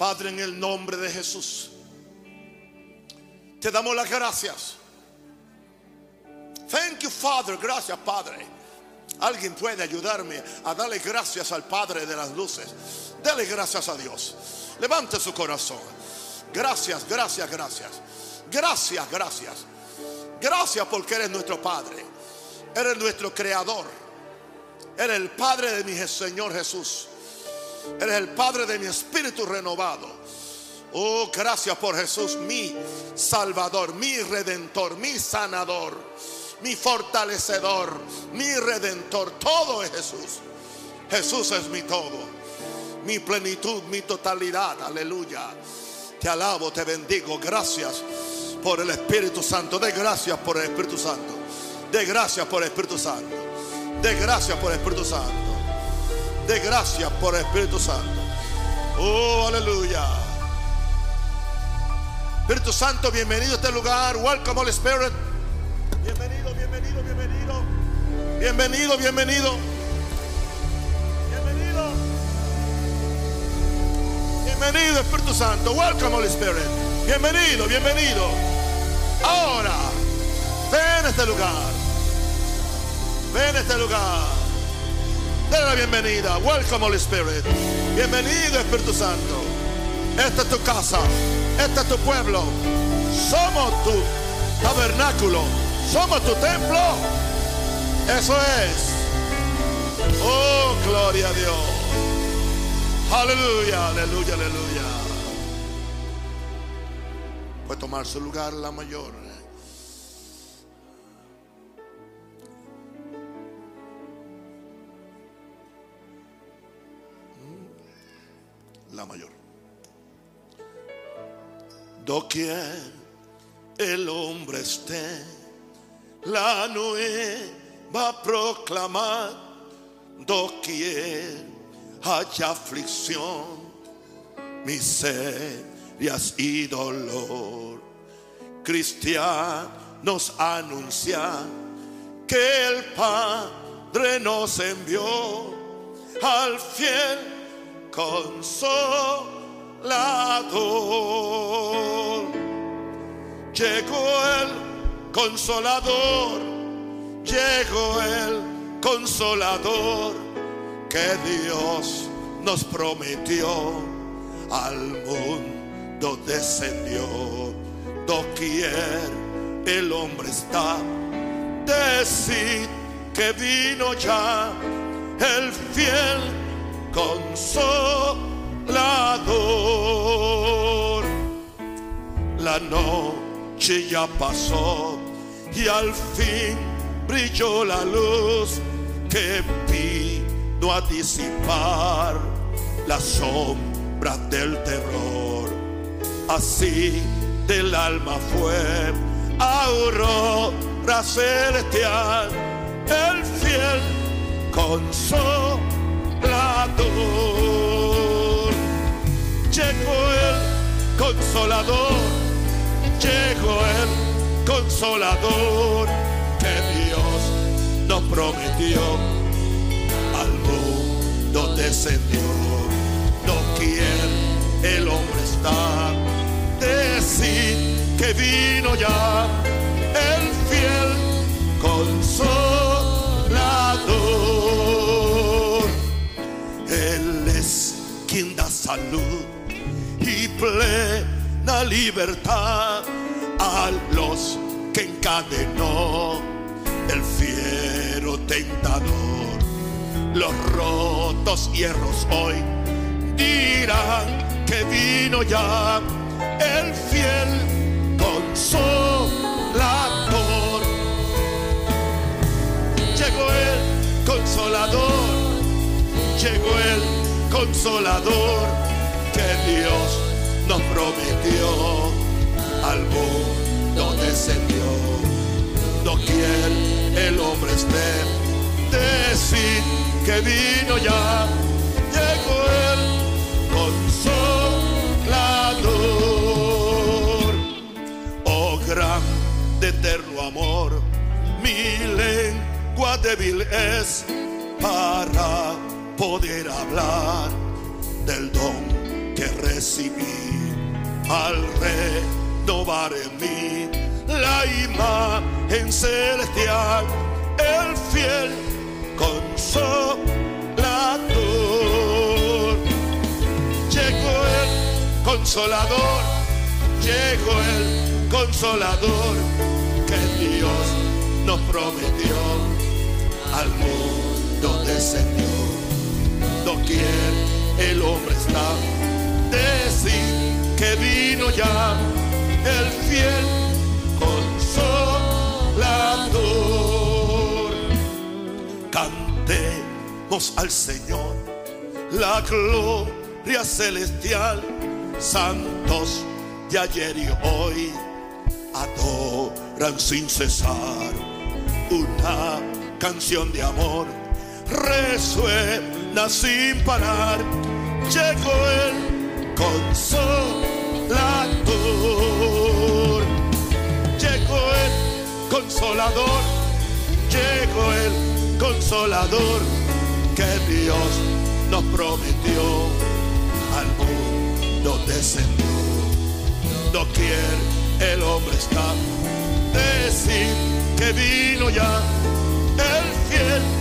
Padre, en el nombre de Jesús, te damos las gracias. Thank you, Father. Gracias, Padre. Alguien puede ayudarme a darle gracias al Padre de las luces. Dale gracias a Dios. Levante su corazón. Gracias, gracias, gracias. Gracias, gracias. Gracias porque eres nuestro Padre. Eres nuestro Creador. Eres el Padre de mi Señor Jesús. Eres el Padre de mi espíritu renovado. Oh, gracias por Jesús, mi Salvador, mi Redentor, mi Sanador, mi fortalecedor, mi Redentor. Todo es Jesús. Jesús es mi todo, mi plenitud, mi totalidad. Aleluya. Te alabo, te bendigo. Gracias por el Espíritu Santo. De gracias por el Espíritu Santo. De gracias por el Espíritu Santo. De gracias por el Espíritu Santo. De gracias por el Espíritu Santo. Oh, aleluya. Espíritu Santo, bienvenido a este lugar. Welcome, Holy Spirit. Bienvenido, bienvenido, bienvenido. Bienvenido, bienvenido. Bienvenido. Bienvenido, Espíritu Santo. Welcome, Holy Spirit. Bienvenido, bienvenido. Ahora, ven a este lugar. Ven a este lugar. Dale la bienvenida. Welcome, Holy Spirit. Bienvenido, Espíritu Santo. Esta es tu casa. Este es tu pueblo. Somos tu tabernáculo. Somos tu templo. Eso es. Oh, gloria a Dios. Aleluya, aleluya, aleluya. Puede tomar su lugar la mayor. La mayor. Doquier el hombre esté, la nueva a proclamar. Doquier haya aflicción, miserias y dolor. Cristianos anuncian que el Padre nos envió al fiel consolador. Llegó el consolador, llegó el consolador que Dios nos prometió. Al mundo descendió, doquier el hombre está. Decid que vino ya el fiel consolador. La noche ya pasó y al fin brilló la luz que vino a disipar las sombras del terror. Así del alma fue aurora celestial, el fiel consolador. Llegó el consolador, llegó el consolador que Dios nos prometió. Al mundo descendió, no quiere el hombre estar. Decir que vino ya el fiel consolador. Salud y plena libertad a los que encadenó el fiero tentador. Los rotos hierros hoy dirán que vino ya el fiel consolador. Llegó el consolador, llegó el consolador que Dios nos prometió. Al mundo descendió, no quiere el hombre esté. Decir que vino ya, llegó el consolador. Oh grande eterno amor, mi lengua débil es para poder hablar del don que recibí al renovar en mí la imagen celestial, el fiel consolador. Llegó el consolador, llegó el consolador que Dios nos prometió al mundo descendió. Doquier el hombre está, decir que vino ya el fiel consolador. Cantemos al Señor la gloria celestial, santos de ayer y hoy adoran sin cesar una canción de amor resuena sin parar. Llegó el consolador. Llegó el consolador. Llegó el consolador que Dios nos prometió. Al mundo descendió. No quiere el hombre está. Decir que vino ya el fiel.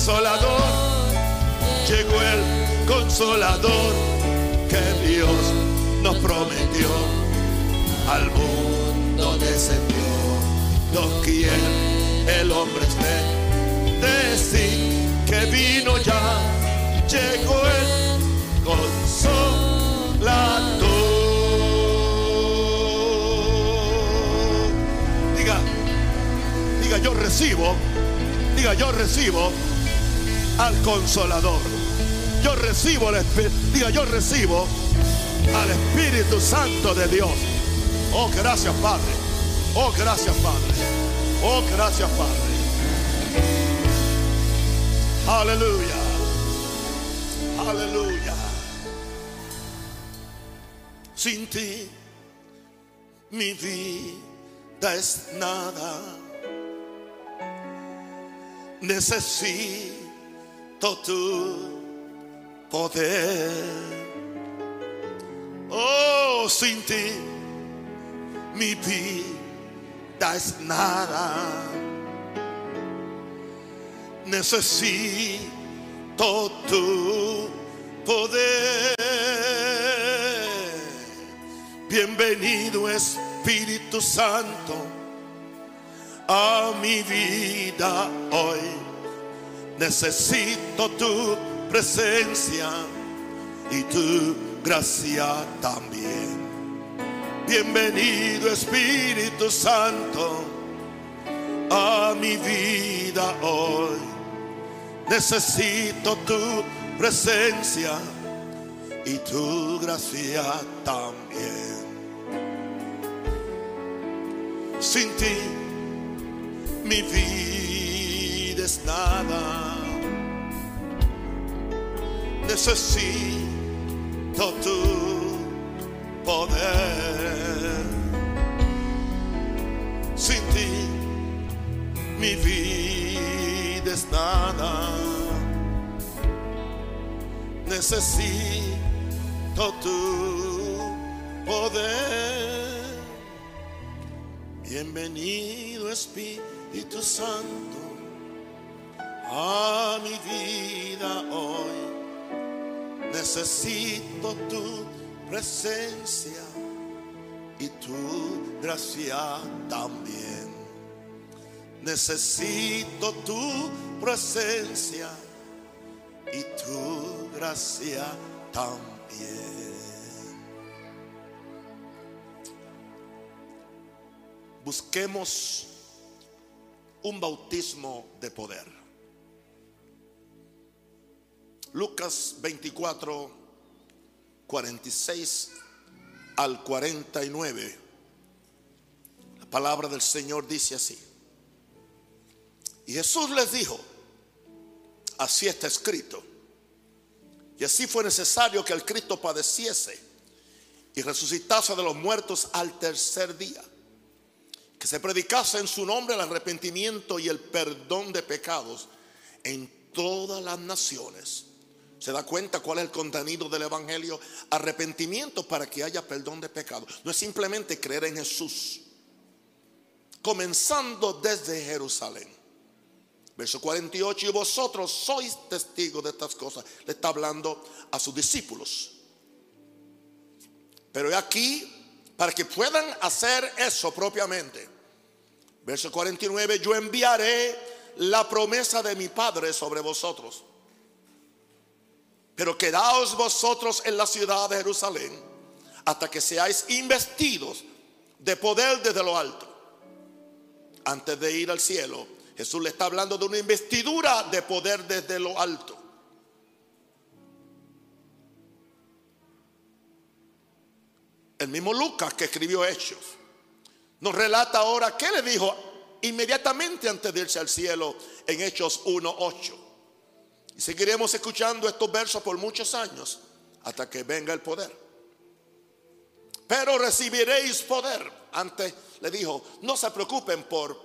Consolador. Llegó el consolador que Dios nos prometió. Al mundo descendió. Doquier el hombre esté. Decir que vino ya. Llegó el consolador. Diga, diga yo recibo, diga yo recibo al consolador. Yo recibo al Espíritu, yo recibo al Espíritu Santo de Dios. Oh, gracias Padre. Oh, gracias Padre. Oh, gracias Padre. Aleluya. Aleluya. Sin ti mi vida es nada. Necesito tu poder. Oh, sin ti mi vida es nada. Necesito tu poder. Bienvenido Espíritu Santo a mi vida hoy. Necesito tu presencia y tu gracia también. Bienvenido Espíritu Santo a mi vida hoy. Necesito tu presencia y tu gracia también. Sin ti mi vida es nada. Necesito tu poder. Sin ti mi vida es nada. Necesito tu poder. Bienvenido Espíritu Santo a mi vida hoy. Necesito tu presencia y tu gracia también. Necesito tu presencia y tu gracia también. Busquemos un bautismo de poder. Lucas 24, 46 al 49. La palabra del Señor dice así. Y Jesús les dijo, así está escrito. Y así fue necesario que el Cristo padeciese y resucitase de los muertos al tercer día. Que se predicase en su nombre el arrepentimiento y el perdón de pecados en todas las naciones. ¿Se da cuenta cuál es el contenido del Evangelio? Arrepentimiento para que haya perdón de pecado. No es simplemente creer en Jesús. Comenzando desde Jerusalén. Verso 48, y vosotros sois testigos de estas cosas. Le está hablando a sus discípulos. Pero aquí, para que puedan hacer eso propiamente. Verso 49, yo enviaré la promesa de mi Padre sobre vosotros. Pero quedaos vosotros en la ciudad de Jerusalén hasta que seáis investidos de poder desde lo alto. Antes de ir al cielo, Jesús le está hablando de una investidura de poder desde lo alto. El mismo Lucas que escribió Hechos nos relata ahora qué le dijo inmediatamente antes de irse al cielo en Hechos 1.8. Y seguiremos escuchando estos versos por muchos años hasta que venga el poder. Pero recibiréis poder. Antes le dijo, no se preocupen por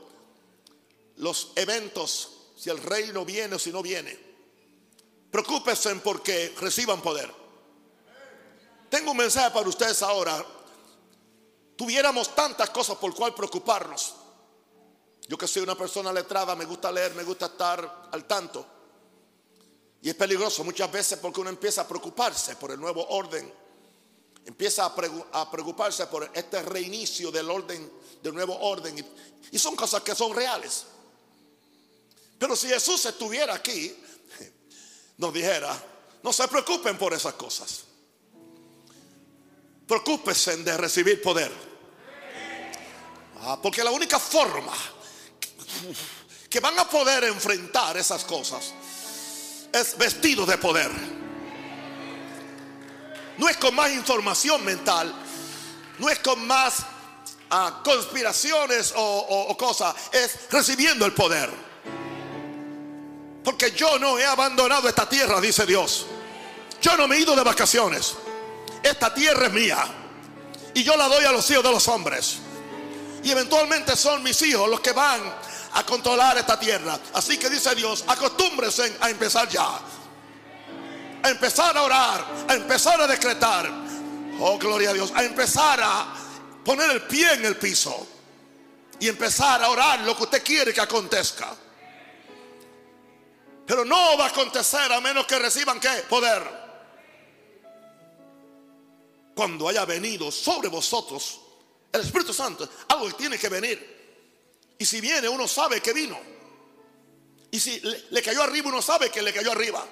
los eventos, si el reino viene o si no viene. Preocúpense porque reciban poder. Tengo un mensaje para ustedes ahora. Tuviéramos tantas cosas por cual preocuparnos. Yo que soy una persona letrada, me gusta leer, me gusta estar al tanto. Y es peligroso muchas veces porque uno empieza a preocuparse por el nuevo orden. Empieza a preocuparse por este reinicio del orden, del nuevo orden. Y son cosas que son reales. Pero si Jesús estuviera aquí, nos dijera, no se preocupen por esas cosas. Preocúpense de recibir poder. Ah, porque la única forma que van a poder enfrentar esas cosas es vestido de poder. No es con más información mental, no es con más ah, conspiraciones o cosas, es recibiendo el poder. Porque yo no he abandonado esta tierra, dice Dios. Yo no me he ido de vacaciones. Esta tierra es mía. Y yo la doy a los hijos de los hombres. Y eventualmente son mis hijos los que van a controlar esta tierra. Así que dice Dios, acostúmbrense a empezar ya. A empezar a orar, a empezar a decretar. Oh, gloria a Dios. A empezar a poner el pie en el piso. Y empezar a orar lo que usted quiere que acontezca. Pero no va a acontecer a menos que reciban qué? Poder. Cuando haya venido sobre vosotros el Espíritu Santo, algo que tiene que venir. Y si viene, uno sabe que vino. Y si le, cayó arriba, uno sabe que le cayó arriba.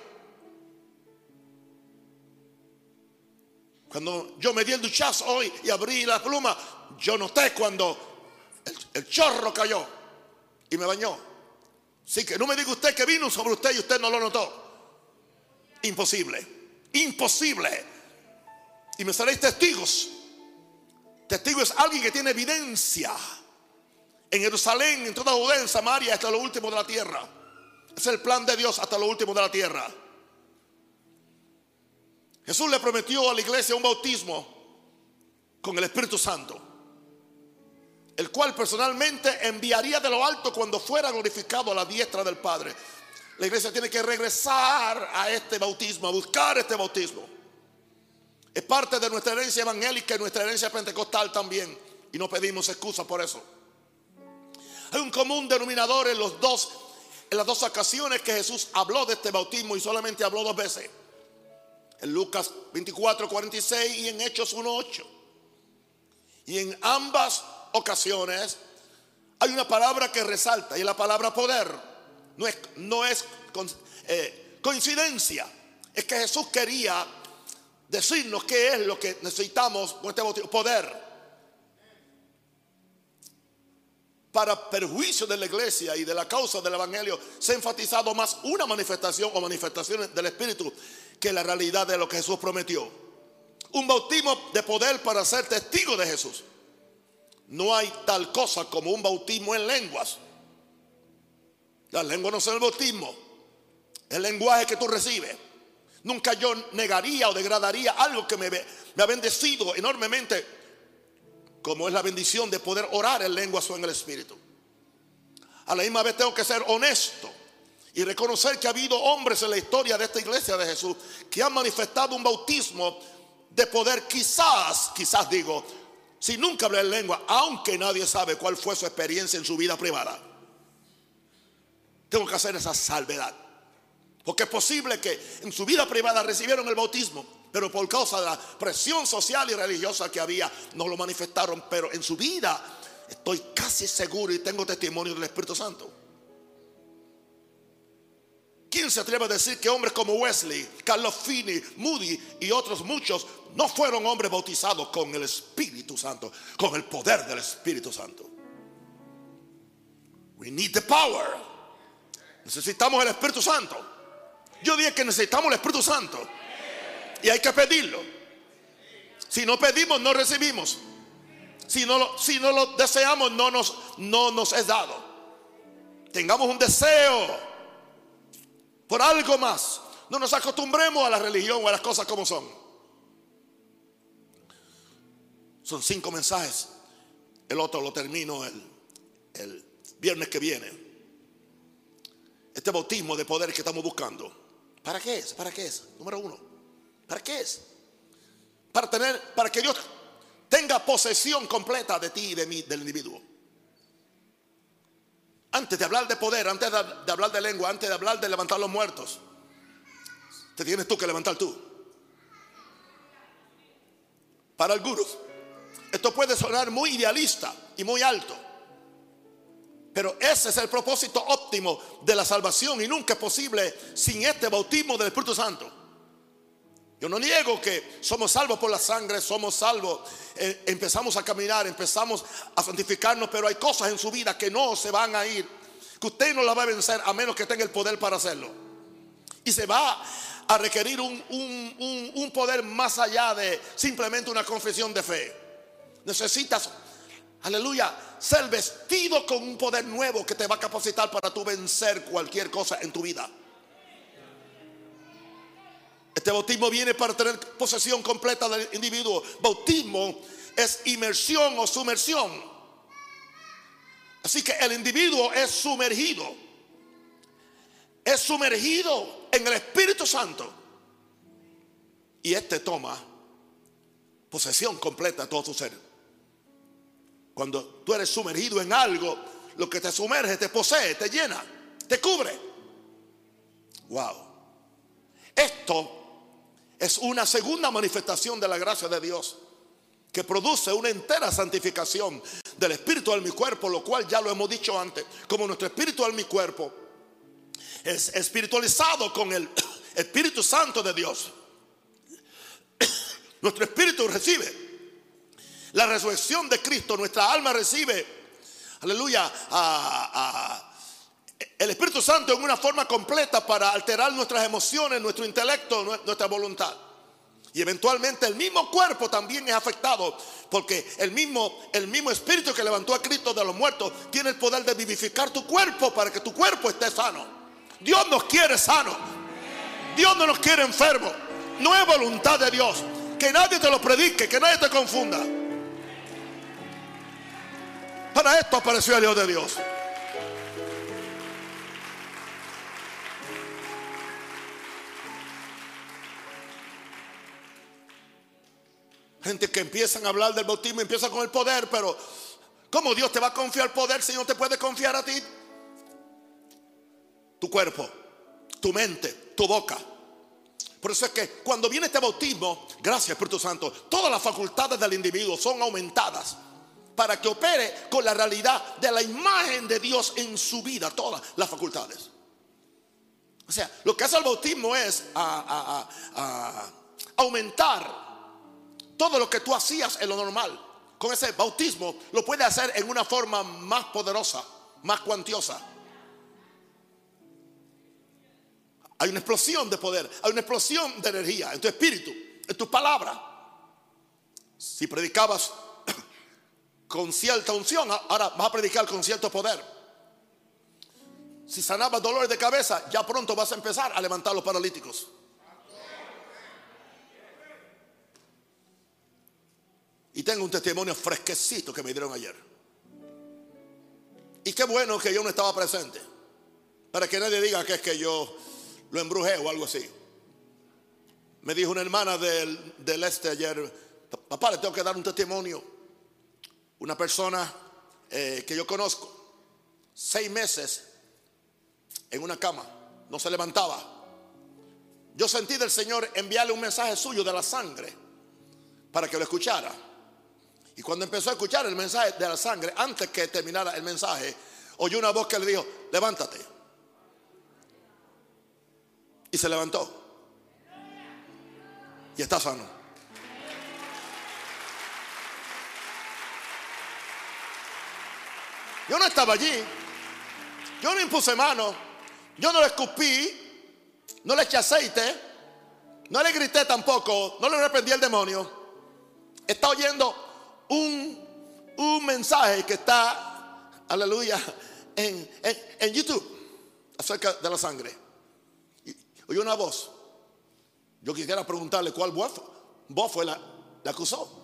Cuando yo me di el duchazo hoy y abrí la pluma, yo noté cuando el, chorro cayó y me bañó. Así que no me diga usted que vino sobre usted y usted no lo notó. Imposible. Imposible. Y me seréis testigos. Testigo es alguien que tiene evidencia en Jerusalén, en toda Judea, en Samaria, hasta lo último de la tierra. Es el plan de Dios hasta lo último de la tierra. Jesús le prometió a la iglesia un bautismo con el Espíritu Santo, el cual personalmente enviaría de lo alto cuando fuera glorificado a la diestra del Padre. La iglesia tiene que regresar a este bautismo, a buscar este bautismo. Es parte de nuestra herencia evangélica y nuestra herencia pentecostal también. Y no pedimos excusa por eso. Hay un común denominador en los dos, en las dos ocasiones que Jesús habló de este bautismo y solamente habló dos veces. En Lucas 24, 46 y en Hechos 1, 8. Y en ambas ocasiones hay una palabra que resalta y la palabra poder. No es, no es eh, coincidencia. Es que Jesús quería decirnos qué es lo que necesitamos con este bautismo. Poder. Para perjuicio de la iglesia y de la causa del Evangelio, se ha enfatizado más una manifestación o manifestaciones del Espíritu que la realidad de lo que Jesús prometió. Un bautismo de poder para ser testigo de Jesús. No hay tal cosa como un bautismo en lenguas. Las lenguas no son el bautismo, el lenguaje que tú recibes. Nunca yo negaría o degradaría algo que me, me ha bendecido enormemente como es la bendición de poder orar en lenguas o en el Espíritu. A la misma vez tengo que ser honesto y reconocer que ha habido hombres en la historia de esta iglesia de Jesús que han manifestado un bautismo de poder, quizás, quizás digo, si nunca hablé en lengua, aunque nadie sabe cuál fue su experiencia en su vida privada. Tengo que hacer esa salvedad. Porque es posible que en su vida privada recibieron el bautismo, pero por causa de la presión social y religiosa que había, no lo manifestaron. Pero en su vida estoy casi seguro y tengo testimonio del Espíritu Santo. ¿Quién se atreve a decir que hombres como Wesley, Carlos Finney, Moody y otros muchos no fueron hombres bautizados con el Espíritu Santo, con el poder del Espíritu Santo? We need the power. Necesitamos el Espíritu Santo. Yo dije que necesitamos el Espíritu Santo. Y hay que pedirlo. Si no pedimos, no recibimos. Si no lo, si no lo deseamos, no nos, no nos es dado. Tengamos un deseo por algo más. No nos acostumbremos a la religión o a las cosas como son. Son cinco mensajes. El otro lo termino el, el viernes que viene. Este bautismo de poder que estamos buscando. ¿Para qué es? ¿Para qué es? Número uno. ¿Para qué es? Para tener, para que Dios tenga posesión completa de ti y de mí, del individuo. Antes de hablar de poder, antes de, hablar de lengua, antes de hablar de levantar los muertos, te tienes tú que levantar tú. Para algunos, esto puede sonar muy idealista y muy alto. Pero ese es el propósito óptimo de la salvación y nunca es posible sin este bautismo del Espíritu Santo. Yo no niego que somos salvos por la sangre, somos salvos, eh, empezamos a caminar, empezamos a santificarnos, pero hay cosas en su vida que no se van a ir, que usted no la va a vencer a menos que tenga el poder para hacerlo. Y se va a requerir un, un poder más allá de simplemente una confesión de fe. Necesitas, aleluya, ser vestido con un poder nuevo que te va a capacitar para tú vencer cualquier cosa en tu vida. Este bautismo viene para tener posesión completa del individuo. Bautismo es inmersión o sumersión. Así que el individuo es sumergido. Es sumergido en el Espíritu Santo. Y este toma posesión completa de todo su ser. Cuando tú eres sumergido en algo, lo que te sumerge, te posee, te llena, te cubre. Wow. Esto es una segunda manifestación de la gracia de Dios que produce una entera santificación del espíritu al mi cuerpo, lo cual ya lo hemos dicho antes, como nuestro espíritu al mi cuerpo es espiritualizado con el Espíritu Santo de Dios. Nuestro espíritu recibe la resurrección de Cristo, nuestra alma recibe, aleluya, el Espíritu Santo en una forma completa para alterar nuestras emociones, nuestro intelecto, nuestra voluntad. Y eventualmente el mismo cuerpo también es afectado porque el mismo, el mismo espíritu que levantó a Cristo de los muertos tiene el poder de vivificar tu cuerpo para que tu cuerpo esté sano. Dios nos quiere sano. Dios no nos quiere enfermo. No es voluntad de Dios. Que nadie te lo predique, que nadie te confunda. Para esto apareció el Dios de Dios. Gente que empiezan a hablar del bautismo, empieza con el poder, pero ¿cómo Dios te va a confiar poder si no te puede confiar a ti? Tu cuerpo, tu mente, tu boca. Por eso es que cuando viene este bautismo, gracias Espíritu Santo, todas las facultades del individuo son aumentadas para que opere con la realidad de la imagen de Dios en su vida, todas las facultades. O sea, lo que hace el bautismo es aumentar todo lo que tú hacías en lo normal, con ese bautismo, lo puedes hacer en una forma más poderosa, más cuantiosa. Hay una explosión de poder, hay una explosión de energía en tu espíritu, en tu palabra. Si predicabas con cierta unción, ahora vas a predicar con cierto poder. Si sanabas dolores de cabeza, ya pronto vas a empezar a levantar los paralíticos. Y tengo un testimonio fresquecito que me dieron ayer. Y qué bueno que yo no estaba presente. Para que nadie diga que es que yo lo embrujé o algo así. Me dijo una hermana del, del este ayer, papá, le tengo que dar un testimonio. Una persona eh, que yo conozco, seis meses en una cama, no se levantaba. Yo sentí del Señor enviarle un mensaje suyo de la sangre para que lo escuchara. Y cuando empezó a escuchar el mensaje de la sangre, antes que terminara el mensaje, oyó una voz que le dijo, levántate. Y se levantó. Y está sano. Yo no estaba allí. Yo no impuse mano. Yo no le escupí. No le eché aceite. No le grité tampoco. No le reprendí el demonio. Está oyendo un, un mensaje que está, aleluya, en, en, YouTube acerca de la sangre. Y, oyó una voz. Yo quisiera preguntarle cuál voz, voz fue la, la acusó.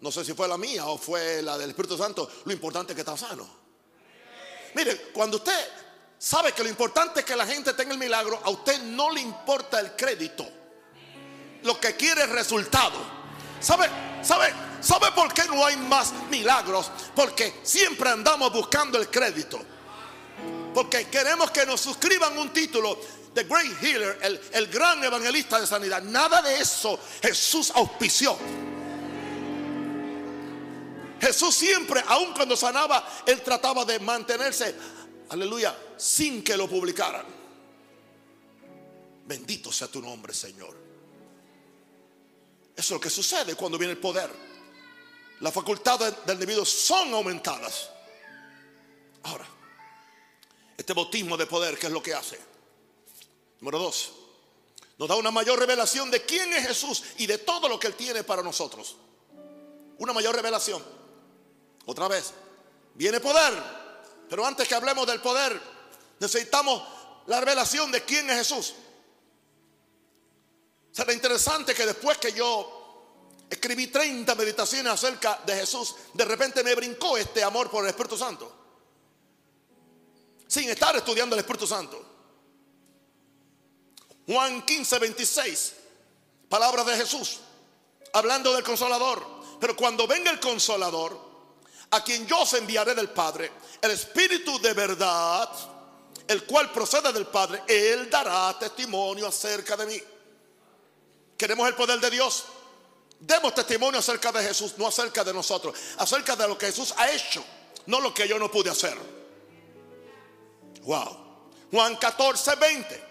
No sé si fue la mía o fue la del Espíritu Santo. Lo importante es que está sano. Mire, cuando usted sabe que lo importante es que la gente tenga el milagro, a usted no le importa el crédito. Lo que quiere es resultado. ¿Sabe? ¿Sabe? ¿Sabe por qué no hay más milagros? Porque siempre andamos buscando el crédito. Porque queremos que nos suscriban un título. The Great Healer, el, el gran evangelista de sanidad. Nada de eso Jesús auspició. Jesús siempre, aun cuando sanaba, él trataba de mantenerse, aleluya, sin que lo publicaran. Bendito sea tu nombre, Señor. Eso es lo que sucede cuando viene el poder. Las facultades del individuo son aumentadas. Ahora, este bautismo de poder, ¿qué es lo que hace? Número dos, nos da una mayor revelación de quién es Jesús y de todo lo que Él tiene para nosotros. Una mayor revelación. Otra vez, viene poder. Pero antes que hablemos del poder, necesitamos la revelación de quién es Jesús. Será interesante que después que yo escribí 30 meditaciones acerca de Jesús, de repente me brincó este amor por el Espíritu Santo. Sin estar estudiando el Espíritu Santo. Juan 15, 26. Palabras de Jesús. Hablando del consolador. Pero cuando venga el consolador, a quien yo os enviaré del Padre, el Espíritu de verdad, el cual procede del Padre, Él dará testimonio acerca de mí. Queremos el poder de Dios. Demos testimonio acerca de Jesús, no acerca de nosotros, acerca de lo que Jesús ha hecho, no lo que yo no pude hacer. Wow. Juan 14, 20.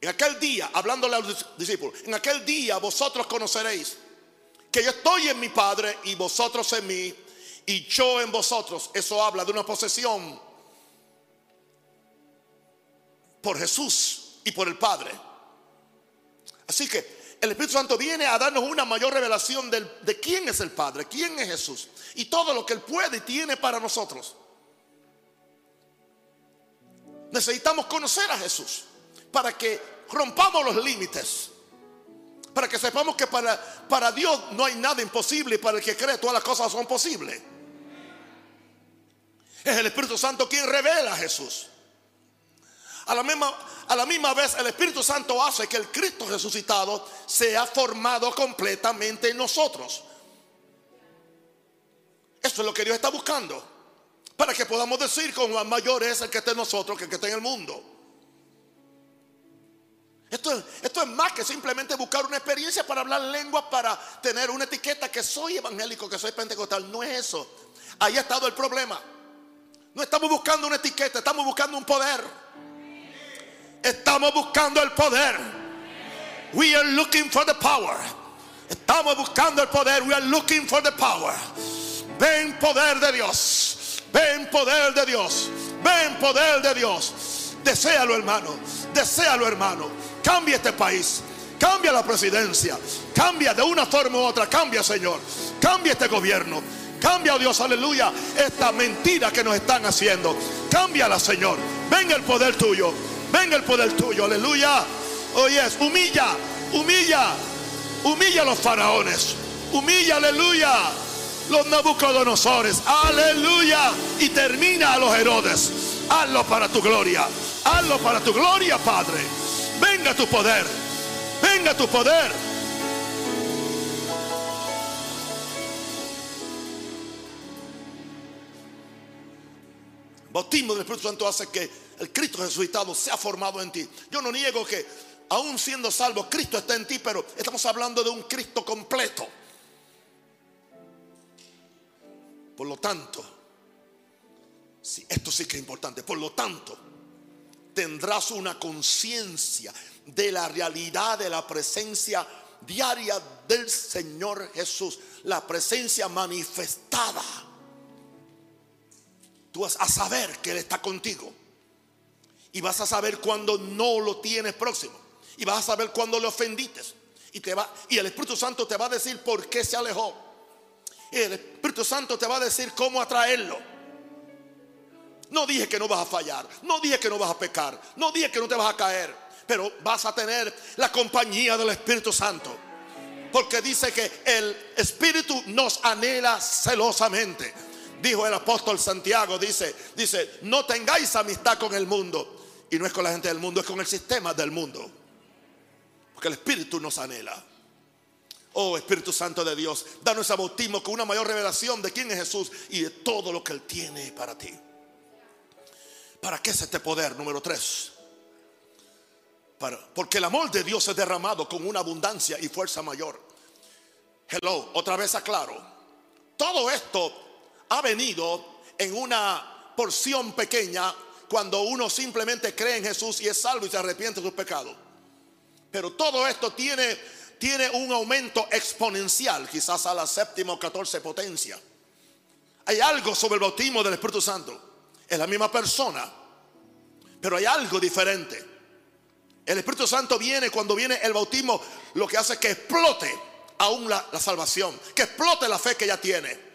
En aquel día, hablándole a los discípulos, en aquel día vosotros conoceréis que yo estoy en mi Padre y vosotros en mí y yo en vosotros. Eso habla de una posesión por Jesús y por el Padre. Así que el Espíritu Santo viene a darnos una mayor revelación de quién es el Padre, quién es Jesús y todo lo que Él puede y tiene para nosotros. Necesitamos conocer a Jesús para que rompamos los límites. Para que sepamos que para, para Dios no hay nada imposible y para el que cree todas las cosas son posibles. Es el Espíritu Santo quien revela a Jesús. A la, misma, a la misma vez el Espíritu Santo hace que el Cristo resucitado sea formado completamente en nosotros. Eso es lo que Dios está buscando. Para que podamos decir con Juan mayor es el que está en nosotros que el que está en el mundo. Esto, esto, es más que simplemente buscar una experiencia para hablar lengua, para tener una etiqueta que soy evangélico, que soy pentecostal. No es eso. Ahí ha estado el problema. No estamos buscando una etiqueta, estamos buscando un poder. Estamos buscando el poder. We are looking for the power. Estamos buscando el poder. We are looking for the power. Ven poder de Dios. Ven poder de Dios. Ven poder de Dios. Desealo, hermano. Desealo, hermano. Cambia este país. Cambia la presidencia. Cambia de una forma u otra. Cambia, Señor. Cambia este gobierno. Cambia, oh Dios, aleluya, esta mentira que nos están haciendo. Cámbiala, Señor. Venga el poder tuyo. Venga el poder tuyo, aleluya. Oye, humilla, humilla, humilla a los faraones. Humilla, aleluya, los Nabucodonosores. Aleluya. Y termina a los Herodes. Hazlo para tu gloria. Hazlo para tu gloria, Padre. Venga tu poder. Venga tu poder. Bautismo del Espíritu Santo hace que el Cristo resucitado sea formado en ti. Yo no niego que aún siendo salvo, Cristo está en ti, pero estamos hablando de un Cristo completo. Por lo tanto, sí, esto sí que es importante. Por lo tanto, tendrás una conciencia de la realidad de la presencia diaria del Señor Jesús, la presencia manifestada. Tú vas a saber que Él está contigo. Y vas a saber cuando no lo tienes próximo. Y vas a saber cuando le ofendiste. Y, te va, y el Espíritu Santo te va a decir por qué se alejó. Y el Espíritu Santo te va a decir cómo atraerlo. No dije que no vas a fallar. No dije que no vas a pecar. No dije que no te vas a caer. Pero vas a tener la compañía del Espíritu Santo. Porque dice que el Espíritu nos anhela celosamente. Dijo el apóstol Santiago, dice, dice, no tengáis amistad con el mundo. Y no es con la gente del mundo, es con el sistema del mundo. Porque el Espíritu nos anhela. Oh Espíritu Santo de Dios, danos ese bautismo con una mayor revelación de quién es Jesús y de todo lo que Él tiene para ti. ¿Para qué es este poder? Número tres. Para, porque el amor de Dios es derramado con una abundancia y fuerza mayor. Hello, otra vez aclaro. Todo esto ha venido en una porción pequeña cuando uno simplemente cree en Jesús y es salvo y se arrepiente de sus pecados. Pero todo esto tiene, tiene un aumento exponencial, quizás a la séptima o catorce potencia. Hay algo sobre el bautismo del Espíritu Santo. Es la misma persona, pero hay algo diferente. El Espíritu Santo viene cuando viene el bautismo, lo que hace que explote aún la, la salvación, que explote la fe que ya tiene.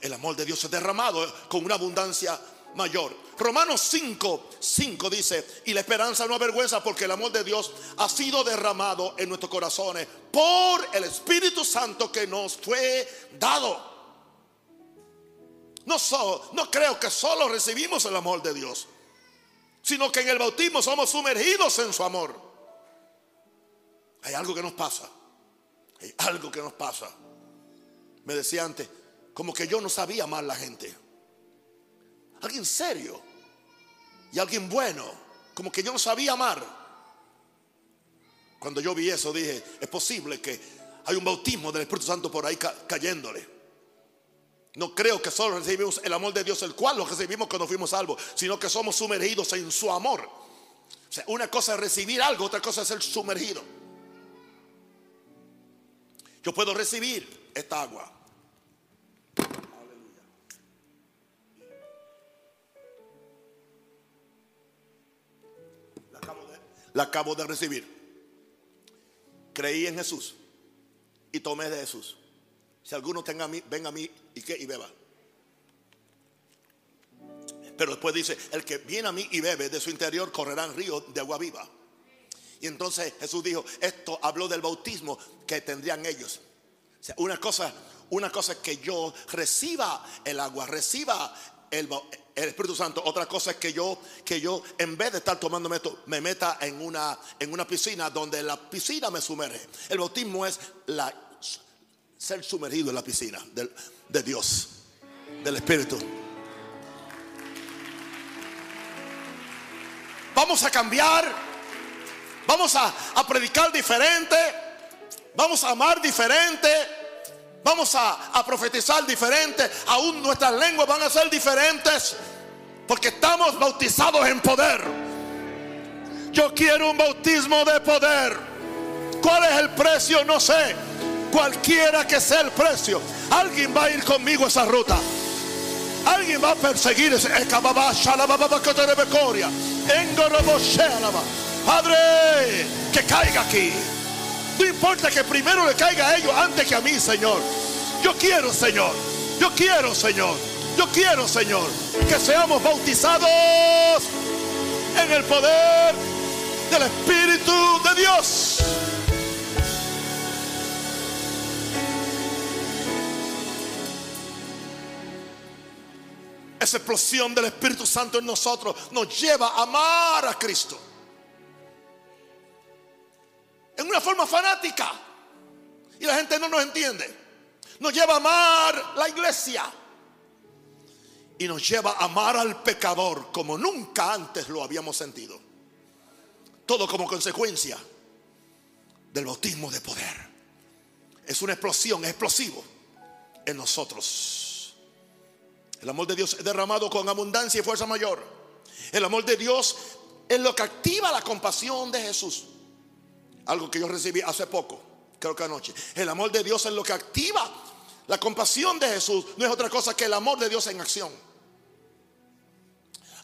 El amor de Dios es derramado con una abundancia mayor. Romanos 5, 5 dice, y la esperanza no avergüenza porque el amor de Dios ha sido derramado en nuestros corazones por el Espíritu Santo que nos fue dado. No, no creo que solo recibimos el amor de Dios, sino que en el bautismo somos sumergidos en su amor. Hay algo que nos pasa. Hay algo que nos pasa. Me decía antes, como que yo no sabía amar a la gente. Alguien serio y alguien bueno, como que yo no sabía amar. Cuando yo vi eso dije, es posible que hay un bautismo del Espíritu Santo por ahí cayéndole. No creo que solo recibimos el amor de Dios, el cual lo recibimos cuando fuimos salvos, sino que somos sumergidos en su amor. O sea, una cosa es recibir algo, otra cosa es ser sumergido. Yo puedo recibir esta agua. La acabo de recibir. Creí en Jesús y tomé de Jesús. Si alguno tenga a mí, ven a mí y que y beba. Pero después dice, el que viene a mí y bebe de su interior correrán ríos de agua viva. Y entonces Jesús dijo, esto habló del bautismo que tendrían ellos. Una cosa, una cosa es que yo reciba el agua, reciba el, el Espíritu Santo. Otra cosa es que yo, que yo en vez de estar tomándome esto, me meta en una, en una piscina donde la piscina me sumerge. El bautismo es la, ser sumergido en la piscina de Dios, del Espíritu. Vamos a cambiar, vamos a, a predicar diferente, vamos a amar diferente. Vamos a, profetizar diferente. Aún nuestras lenguas van a ser diferentes. Porque estamos bautizados en poder. Yo quiero un bautismo de poder. ¿Cuál es el precio? No sé. Cualquiera que sea el precio. Alguien va a ir conmigo a esa ruta. Alguien va a perseguir ese Padre, que caiga aquí. No importa que primero le caiga a ellos antes que a mí, Señor. Yo quiero, Señor. Yo quiero, Señor. Yo quiero, Señor, que seamos bautizados en el poder del Espíritu de Dios. esa explosión del Espíritu Santo en nosotros nos lleva a amar a Cristo. En una forma fanática. Y la gente no nos entiende. Nos lleva a amar la iglesia. Y nos lleva a amar al pecador como nunca antes lo habíamos sentido. Todo como consecuencia del bautismo de poder. Es una explosión, es explosivo en nosotros. El amor de Dios es derramado con abundancia y fuerza mayor. El amor de Dios es lo que activa la compasión de Jesús. Algo que yo recibí hace poco, creo que anoche. El amor de Dios es lo que activa la compasión de Jesús. No es otra cosa que el amor de Dios en acción.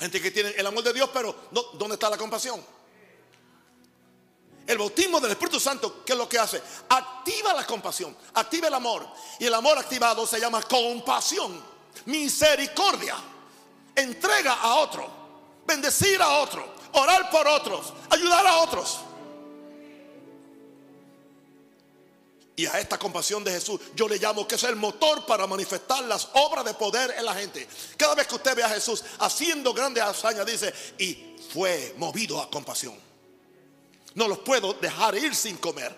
Gente que tiene el amor de Dios, pero ¿dónde está la compasión? El bautismo del Espíritu Santo, ¿qué es lo que hace? Activa la compasión, activa el amor. Y el amor activado se llama compasión, misericordia, entrega a otro, bendecir a otro, orar por otros, ayudar a otros. Y a esta compasión de Jesús yo le llamo que es el motor para manifestar las obras de poder en la gente. Cada vez que usted ve a Jesús haciendo grandes hazañas, dice, y fue movido a compasión. No los puedo dejar ir sin comer.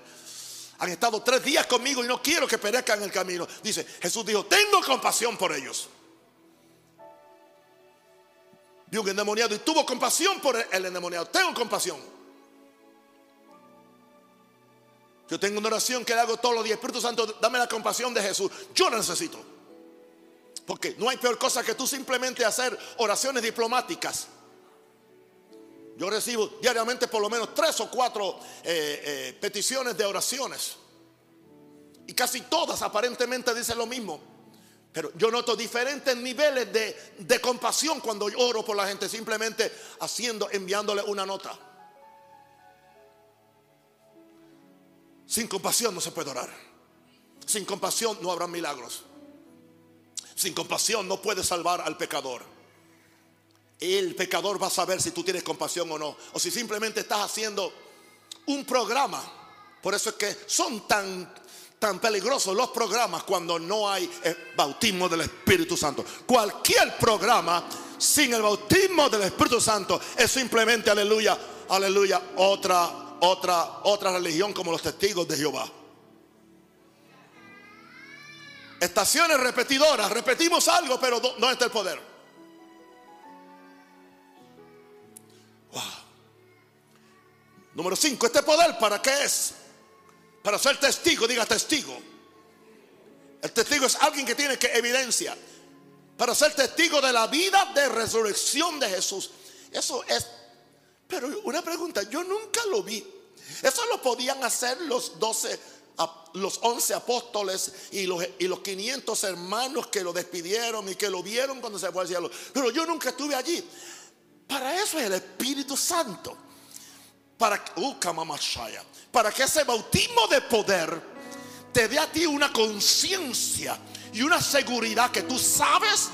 Han estado tres días conmigo y no quiero que perezcan en el camino. Dice, Jesús dijo, tengo compasión por ellos. Vio un endemoniado y tuvo compasión por el endemoniado. Tengo compasión. Yo tengo una oración que le hago todos los días. Espíritu Santo, dame la compasión de Jesús. Yo la necesito. Porque no hay peor cosa que tú simplemente hacer oraciones diplomáticas yo recibo diariamente por lo menos tres o cuatro eh, eh, peticiones de oraciones. Y casi todas aparentemente dicen lo mismo. Pero yo noto diferentes niveles de, de compasión cuando oro por la gente, simplemente haciendo, enviándole una nota. Sin compasión no se puede orar. Sin compasión no habrá milagros. Sin compasión no puede salvar al pecador el pecador va a saber si tú tienes compasión o no. O si simplemente estás haciendo un programa. Por eso es que son tan, tan peligrosos los programas cuando no hay bautismo del Espíritu Santo. Cualquier programa sin el bautismo del Espíritu Santo es simplemente, aleluya, aleluya, otra, otra, otra religión como los testigos de Jehová. Estaciones repetidoras, repetimos algo, pero no está el poder. Número 5, este poder para qué es? Para ser testigo, diga testigo. El testigo es alguien que tiene que evidencia. Para ser testigo de la vida de resurrección de Jesús. Eso es, pero una pregunta, yo nunca lo vi. Eso lo podían hacer los 12, los 11 apóstoles y los, y los 500 hermanos que lo despidieron y que lo vieron cuando se fue al cielo. Pero yo nunca estuve allí. Para eso es el Espíritu Santo. Para, uh, para que ese bautismo de poder te dé a ti una conciencia y una seguridad que tú sabes,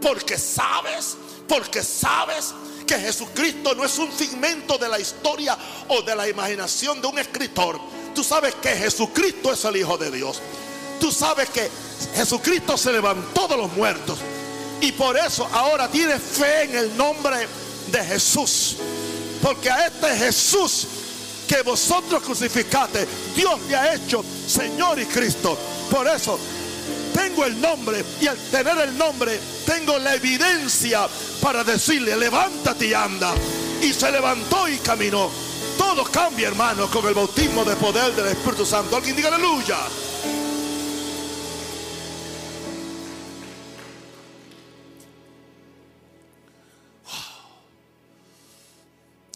porque sabes, porque sabes que Jesucristo no es un figmento de la historia o de la imaginación de un escritor. Tú sabes que Jesucristo es el Hijo de Dios. Tú sabes que Jesucristo se levantó de los muertos. Y por eso ahora tienes fe en el nombre de Jesús. Porque a este Jesús que vosotros crucificaste, Dios le ha hecho Señor y Cristo. Por eso tengo el nombre y al tener el nombre tengo la evidencia para decirle, levántate y anda. Y se levantó y caminó. Todo cambia, hermano, con el bautismo de poder del Espíritu Santo. Alguien diga aleluya.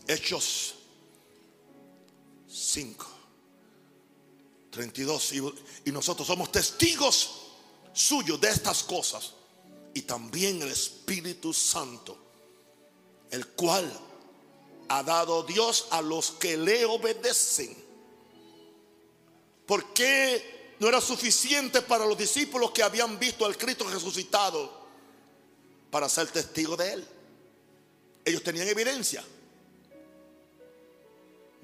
Hechos 5, 32. Y, nosotros somos testigos suyos de estas cosas. Y también el Espíritu Santo, el cual ha dado Dios a los que le obedecen. ¿Por qué no era suficiente para los discípulos que habían visto al Cristo resucitado para ser testigo de él? Ellos tenían evidencia.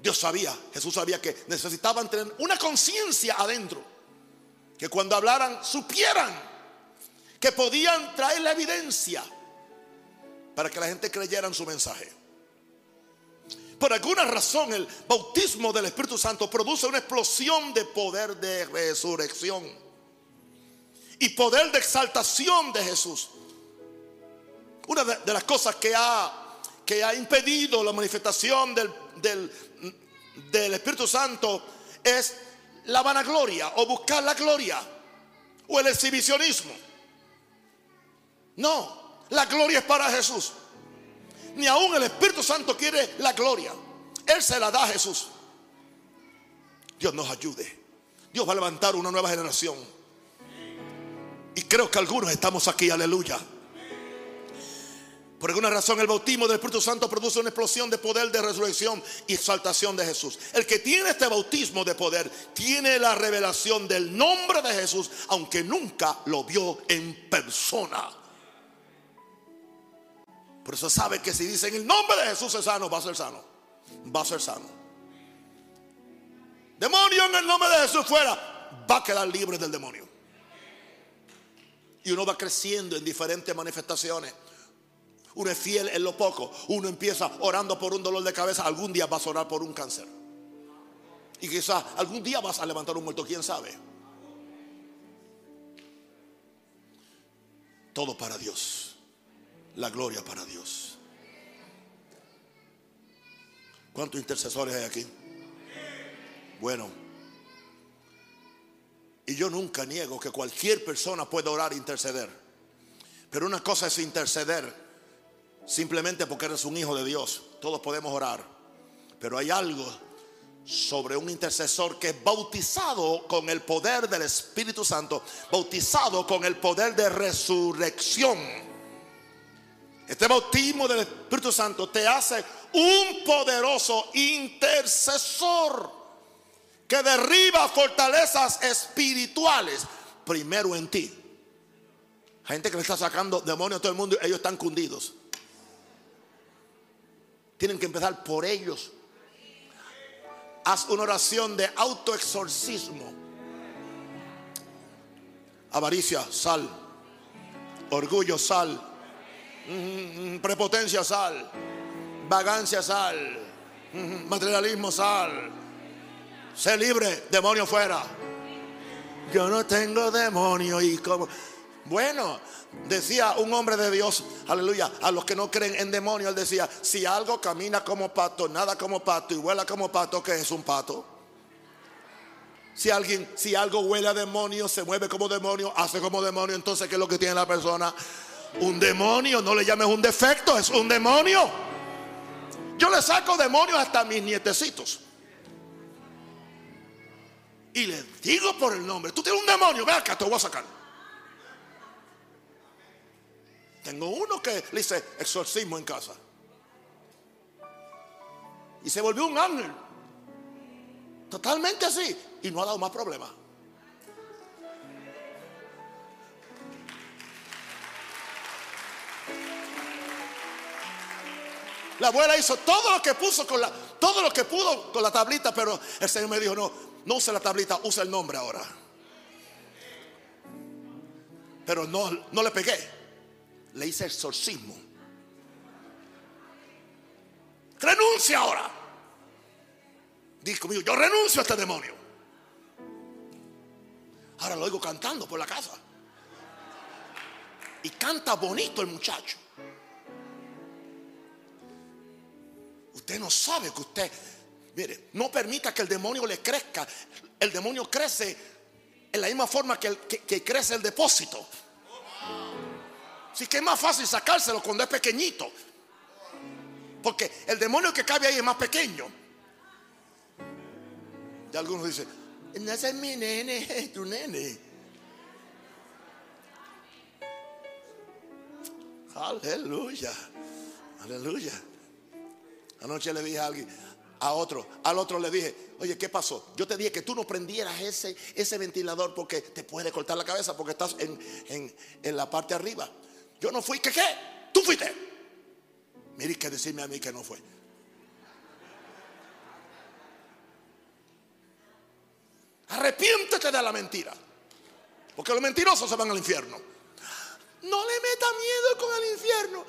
Dios sabía, Jesús sabía que necesitaban tener una conciencia adentro. Que cuando hablaran supieran que podían traer la evidencia para que la gente creyera en su mensaje. Por alguna razón el bautismo del Espíritu Santo produce una explosión de poder de resurrección y poder de exaltación de Jesús. Una de, las cosas que ha, que ha impedido la manifestación del, del, del Espíritu Santo es la vanagloria o buscar la gloria o el exhibicionismo. No, la gloria es para Jesús. Ni aún el Espíritu Santo quiere la gloria. Él se la da a Jesús. Dios nos ayude. Dios va a levantar una nueva generación. Y creo que algunos estamos aquí, aleluya. Por alguna razón el bautismo del Espíritu Santo produce una explosión de poder de resurrección y exaltación de Jesús. El que tiene este bautismo de poder tiene la revelación del nombre de Jesús, aunque nunca lo vio en persona. Por eso sabe que si dicen el nombre de Jesús es sano, va a ser sano. Va a ser sano. Demonio en el nombre de Jesús fuera, va a quedar libre del demonio. Y uno va creciendo en diferentes manifestaciones. Uno es fiel en lo poco. Uno empieza orando por un dolor de cabeza. Algún día vas a orar por un cáncer. Y quizás algún día vas a levantar un muerto. ¿Quién sabe? Todo para Dios. La gloria para Dios. ¿Cuántos intercesores hay aquí? Bueno. Y yo nunca niego que cualquier persona puede orar e interceder. Pero una cosa es interceder simplemente porque eres un hijo de Dios. Todos podemos orar. Pero hay algo sobre un intercesor que es bautizado con el poder del Espíritu Santo, bautizado con el poder de resurrección. Este bautismo del Espíritu Santo te hace un poderoso intercesor que derriba fortalezas espirituales primero en ti. Gente que le está sacando demonios a todo el mundo, ellos están cundidos. Tienen que empezar por ellos. Haz una oración de autoexorcismo. Avaricia, sal. Orgullo, sal. Prepotencia, sal. Vagancia, sal. Materialismo, sal. Sé libre, demonio fuera. Yo no tengo demonio y como... Bueno, Decía un hombre de Dios, aleluya, a los que no creen en demonios, él decía, si algo camina como pato, nada como pato y vuela como pato, ¿qué es un pato? Si alguien, si algo huele a demonio, se mueve como demonio, hace como demonio, entonces ¿qué es lo que tiene la persona? Un demonio, no le llames un defecto, es un demonio. Yo le saco demonios hasta a mis nietecitos. Y les digo por el nombre, tú tienes un demonio, ve acá, te voy a sacar. Tengo uno que le hice exorcismo en casa. Y se volvió un ángel. Totalmente así. Y no ha dado más problemas. La abuela hizo todo lo que puso con la, todo lo que pudo con la tablita, pero el Señor me dijo, no, no use la tablita, use el nombre ahora. Pero no, no le pegué le hice exorcismo. Renuncia ahora. Dice conmigo, yo renuncio a este demonio. Ahora lo oigo cantando por la casa. Y canta bonito el muchacho. Usted no sabe que usted, mire, no permita que el demonio le crezca. El demonio crece en la misma forma que, que crece el depósito. Así que es más fácil sacárselo cuando es pequeñito. Porque el demonio que cabe ahí es más pequeño. Y algunos dicen, ese es mi nene, es tu nene. Aleluya. Aleluya. Anoche le dije a alguien, a otro, al otro le dije, oye, ¿qué pasó? Yo te dije que tú no prendieras ese, ese ventilador porque te puede cortar la cabeza porque estás en, en, en la parte arriba. Yo no fui, ¿qué qué? Tú fuiste. Mire que decirme a mí que no fue. Arrepiéntete de la mentira. Porque los mentirosos se van al infierno. No le meta miedo con el infierno.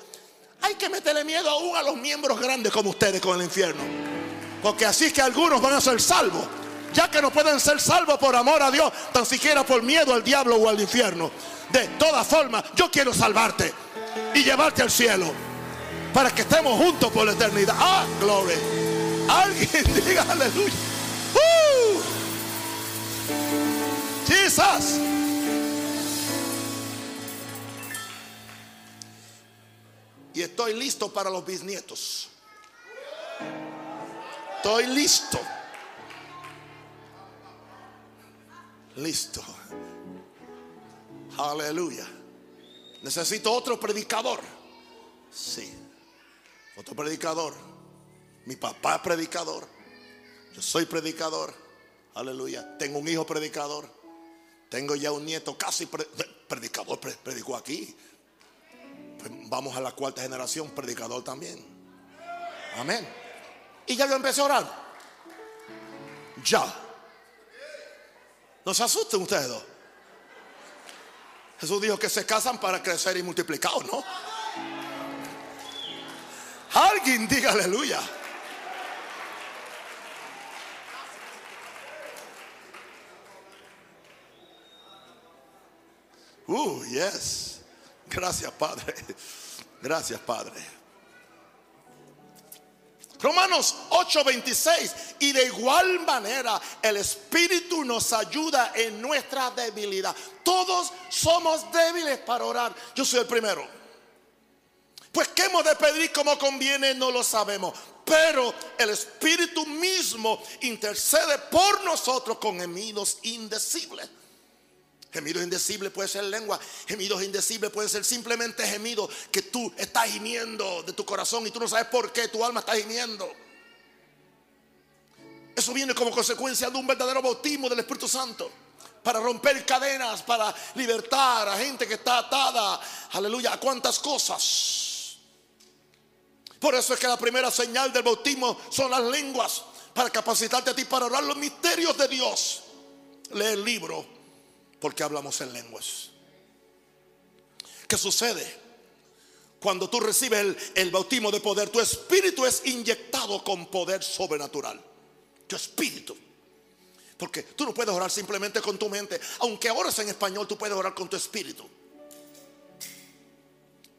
Hay que meterle miedo aún a los miembros grandes como ustedes con el infierno. Porque así es que algunos van a ser salvos. Ya que no pueden ser salvos por amor a Dios, tan siquiera por miedo al diablo o al infierno. De todas formas, yo quiero salvarte y llevarte al cielo. Para que estemos juntos por la eternidad. Ah, gloria. Alguien diga aleluya. Uh. Jesus. Y estoy listo para los bisnietos. Estoy listo. Listo. Aleluya. Necesito otro predicador. Sí. Otro predicador. Mi papá es predicador. Yo soy predicador. Aleluya. Tengo un hijo predicador. Tengo ya un nieto casi predicador. Predicó aquí. Pues vamos a la cuarta generación. Predicador también. Amén. Y ya yo empecé a orar. Ya. No se asusten ustedes dos. Jesús dijo que se casan para crecer y multiplicar, ¿no? Alguien diga aleluya. Uh, yes. Gracias, Padre. Gracias, Padre. Romanos 8:26. Y de igual manera el Espíritu nos ayuda en nuestra debilidad. Todos somos débiles para orar. Yo soy el primero. Pues qué hemos de pedir como conviene, no lo sabemos. Pero el Espíritu mismo intercede por nosotros con gemidos indecibles. Gemidos indecibles puede ser lengua. Gemidos indecibles puede ser simplemente gemidos que tú estás gimiendo de tu corazón y tú no sabes por qué tu alma está gimiendo. Eso viene como consecuencia de un verdadero bautismo del Espíritu Santo. Para romper cadenas, para libertar a gente que está atada. Aleluya, a cuántas cosas. Por eso es que la primera señal del bautismo son las lenguas. Para capacitarte a ti para orar los misterios de Dios. Lee el libro porque hablamos en lenguas. ¿Qué sucede? Cuando tú recibes el, bautismo de poder, tu espíritu es inyectado con poder sobrenatural. Tu espíritu. Porque tú no puedes orar simplemente con tu mente. Aunque ores en español, tú puedes orar con tu espíritu.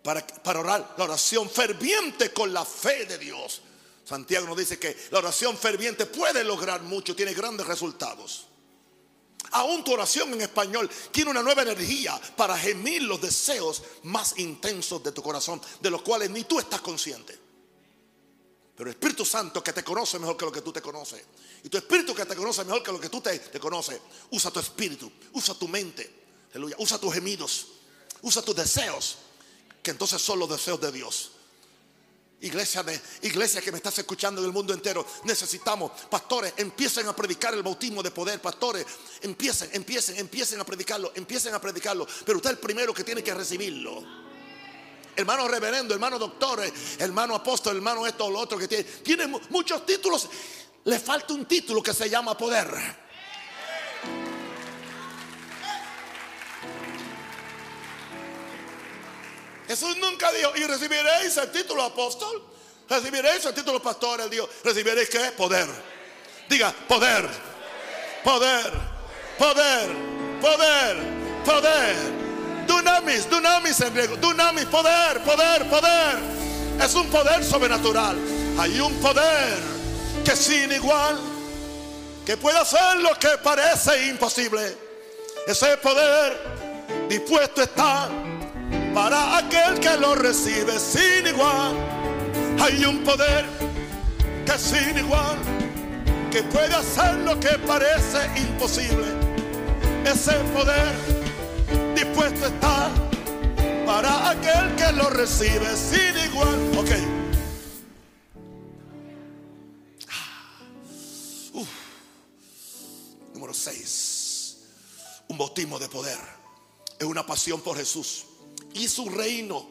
Para, para orar la oración ferviente con la fe de Dios. Santiago nos dice que la oración ferviente puede lograr mucho, tiene grandes resultados. Aún tu oración en español tiene una nueva energía para gemir los deseos más intensos de tu corazón, de los cuales ni tú estás consciente. Pero el Espíritu Santo que te conoce mejor que lo que tú te conoces. Y tu Espíritu que te conoce mejor que lo que tú te, conoces. Usa tu espíritu, usa tu mente, aleluya, usa tus gemidos, usa tus deseos, que entonces son los deseos de Dios. Iglesia, de, iglesia que me estás escuchando en el mundo entero, necesitamos, pastores, empiecen a predicar el bautismo de poder, pastores, empiecen, empiecen, empiecen a predicarlo, empiecen a predicarlo, pero usted es el primero que tiene que recibirlo. Hermano reverendo, hermano doctor, hermano apóstol, hermano esto o lo otro que tiene, tiene muchos títulos, le falta un título que se llama poder. Jesús nunca dijo, y recibiréis el título apóstol, recibiréis el título pastor, él dijo, recibiréis qué? Poder. Diga, poder, poder, poder, poder, poder. Dunamis, dunamis en griego, dunamis, poder, poder, poder. Es un poder sobrenatural. Hay un poder que sin igual, que puede hacer lo que parece imposible. Ese poder dispuesto está para aquel que lo recibe sin igual. Hay un poder que sin igual, que puede hacer lo que parece imposible. Ese poder dispuesto está para aquel que lo recibe sin igual. Ok. Ah. Número 6. Un bautismo de poder. Es una pasión por Jesús y su reino.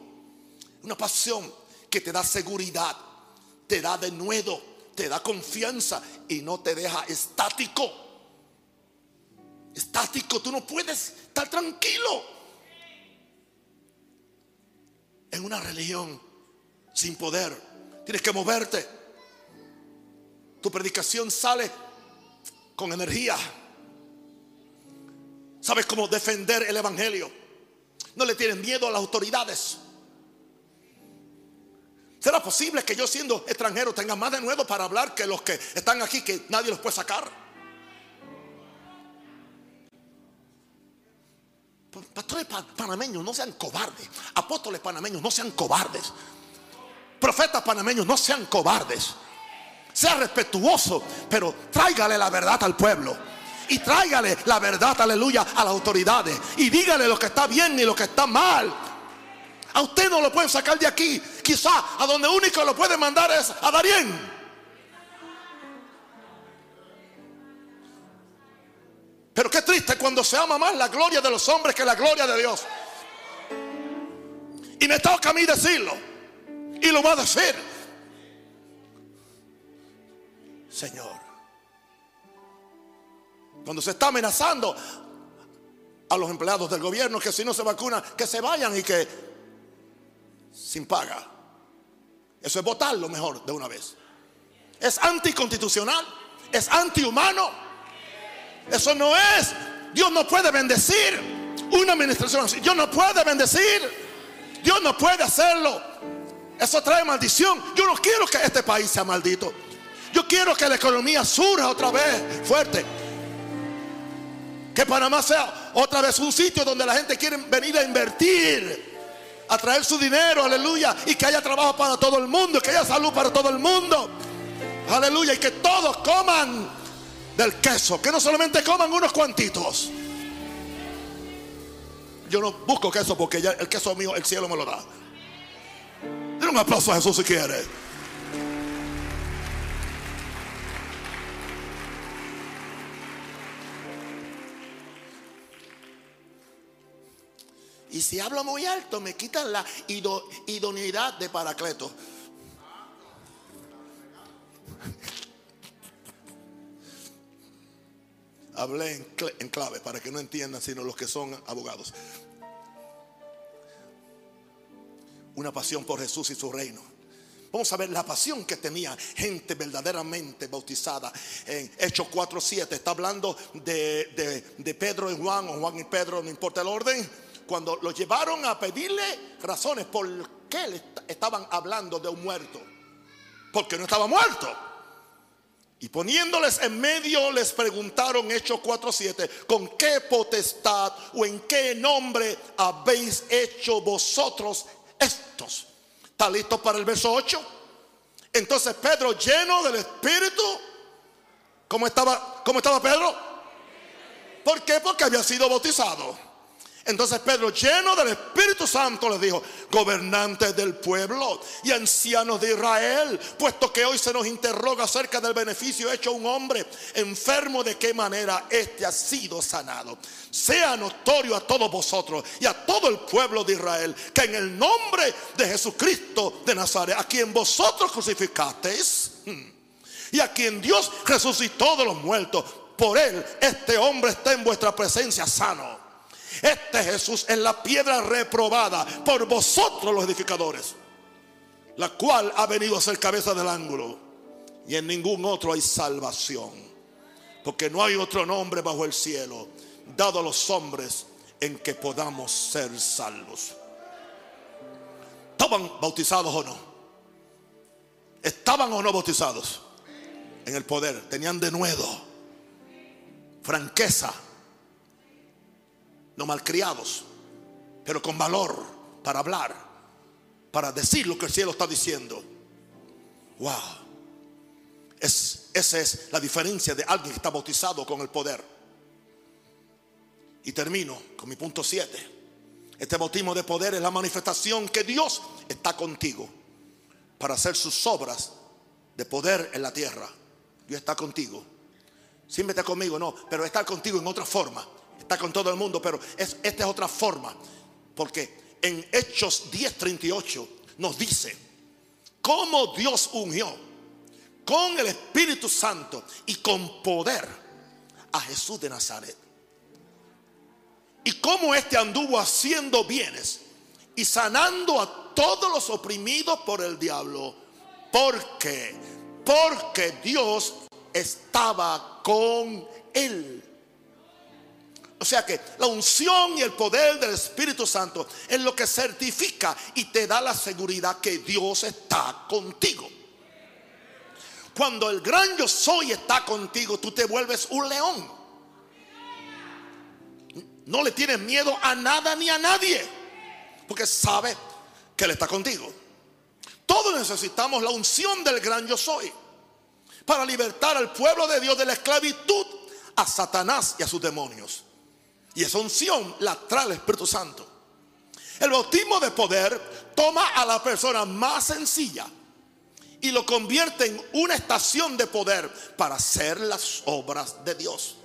Una pasión que te da seguridad, te da de nuevo, te da confianza y no te deja estático. Estático, tú no puedes estar tranquilo en una religión sin poder. Tienes que moverte. Tu predicación sale con energía. Sabes cómo defender el Evangelio. No le tienes miedo a las autoridades. ¿Será posible que yo siendo extranjero tenga más de nuevo para hablar que los que están aquí que nadie los puede sacar? Pastores panameños, no sean cobardes. Apóstoles panameños, no sean cobardes. Profetas panameños, no sean cobardes. Sea respetuoso, pero tráigale la verdad al pueblo. Y tráigale la verdad, aleluya, a las autoridades. Y dígale lo que está bien y lo que está mal. A usted no lo pueden sacar de aquí. Quizá a donde único lo puede mandar es a Darien. Pero qué triste cuando se ama más la gloria de los hombres que la gloria de Dios. Y me toca a mí decirlo. Y lo va a decir. Señor. Cuando se está amenazando a los empleados del gobierno que si no se vacunan, que se vayan y que sin paga. Eso es votarlo mejor de una vez. Es anticonstitucional, es antihumano. Eso no es. Dios no puede bendecir una administración así. Dios no puede bendecir. Dios no puede hacerlo. Eso trae maldición. Yo no quiero que este país sea maldito. Yo quiero que la economía surja otra vez fuerte. Que Panamá sea otra vez un sitio donde la gente quiere venir a invertir, a traer su dinero, aleluya, y que haya trabajo para todo el mundo, que haya salud para todo el mundo, aleluya, y que todos coman del queso, que no solamente coman unos cuantitos. Yo no busco queso porque ya el queso mío, el cielo me lo da. Denle un aplauso a Jesús si quiere. Y si hablo muy alto, me quitan la idoneidad de Paracleto. Hablé en, clave para que no entiendan sino los que son abogados. Una pasión por Jesús y su reino. Vamos a ver la pasión que tenía gente verdaderamente bautizada. En Hechos 4.7 está hablando de, de Pedro y Juan, o Juan y Pedro, no importa el orden cuando lo llevaron a pedirle razones por qué le estaban hablando de un muerto. Porque no estaba muerto. Y poniéndoles en medio les preguntaron, Hechos 4:7, ¿con qué potestad o en qué nombre habéis hecho vosotros estos? ¿Está listo para el verso 8? Entonces Pedro lleno del Espíritu, ¿cómo estaba, cómo estaba Pedro? ¿Por qué? Porque había sido bautizado. Entonces Pedro, lleno del Espíritu Santo, les dijo, gobernantes del pueblo y ancianos de Israel, puesto que hoy se nos interroga acerca del beneficio hecho a un hombre enfermo, de qué manera éste ha sido sanado. Sea notorio a todos vosotros y a todo el pueblo de Israel, que en el nombre de Jesucristo de Nazaret, a quien vosotros crucificasteis, hmm, y a quien Dios resucitó de los muertos, por él este hombre está en vuestra presencia sano. Este Jesús es la piedra reprobada por vosotros los edificadores, la cual ha venido a ser cabeza del ángulo. Y en ningún otro hay salvación, porque no hay otro nombre bajo el cielo dado a los hombres en que podamos ser salvos. ¿Estaban bautizados o no? ¿Estaban o no bautizados? En el poder, tenían denuedo, franqueza, no malcriados, pero con valor para hablar, para decir lo que el cielo está diciendo. Wow. Es, esa es la diferencia de alguien que está bautizado con el poder. Y termino con mi punto 7. Este bautismo de poder es la manifestación que Dios está contigo para hacer sus obras de poder en la tierra. Dios está contigo. Siempre está conmigo, no, pero está contigo en otra forma está con todo el mundo, pero es, esta es otra forma. Porque en Hechos 10:38 nos dice cómo Dios unió con el Espíritu Santo y con poder a Jesús de Nazaret. Y cómo éste anduvo haciendo bienes y sanando a todos los oprimidos por el diablo. ¿Por qué? Porque Dios estaba con él. O sea que la unción y el poder del Espíritu Santo es lo que certifica y te da la seguridad que Dios está contigo. Cuando el gran yo soy está contigo, tú te vuelves un león. No le tienes miedo a nada ni a nadie, porque sabe que Él está contigo. Todos necesitamos la unción del gran yo soy para libertar al pueblo de Dios de la esclavitud a Satanás y a sus demonios. Y esa unción la trae el Espíritu Santo. El bautismo de poder toma a la persona más sencilla y lo convierte en una estación de poder para hacer las obras de Dios.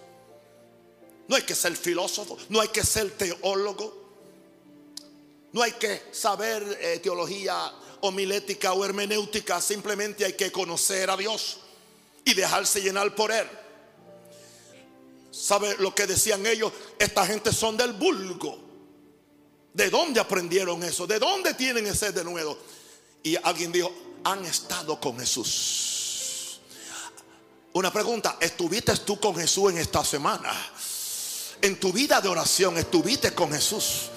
No hay que ser filósofo, no hay que ser teólogo, no hay que saber eh, teología homilética o hermenéutica, simplemente hay que conocer a Dios y dejarse llenar por Él. ¿Sabe lo que decían ellos? Esta gente son del vulgo. ¿De dónde aprendieron eso? ¿De dónde tienen ese de nuevo? Y alguien dijo, han estado con Jesús. Una pregunta, ¿estuviste tú con Jesús en esta semana? En tu vida de oración, ¿estuviste con Jesús?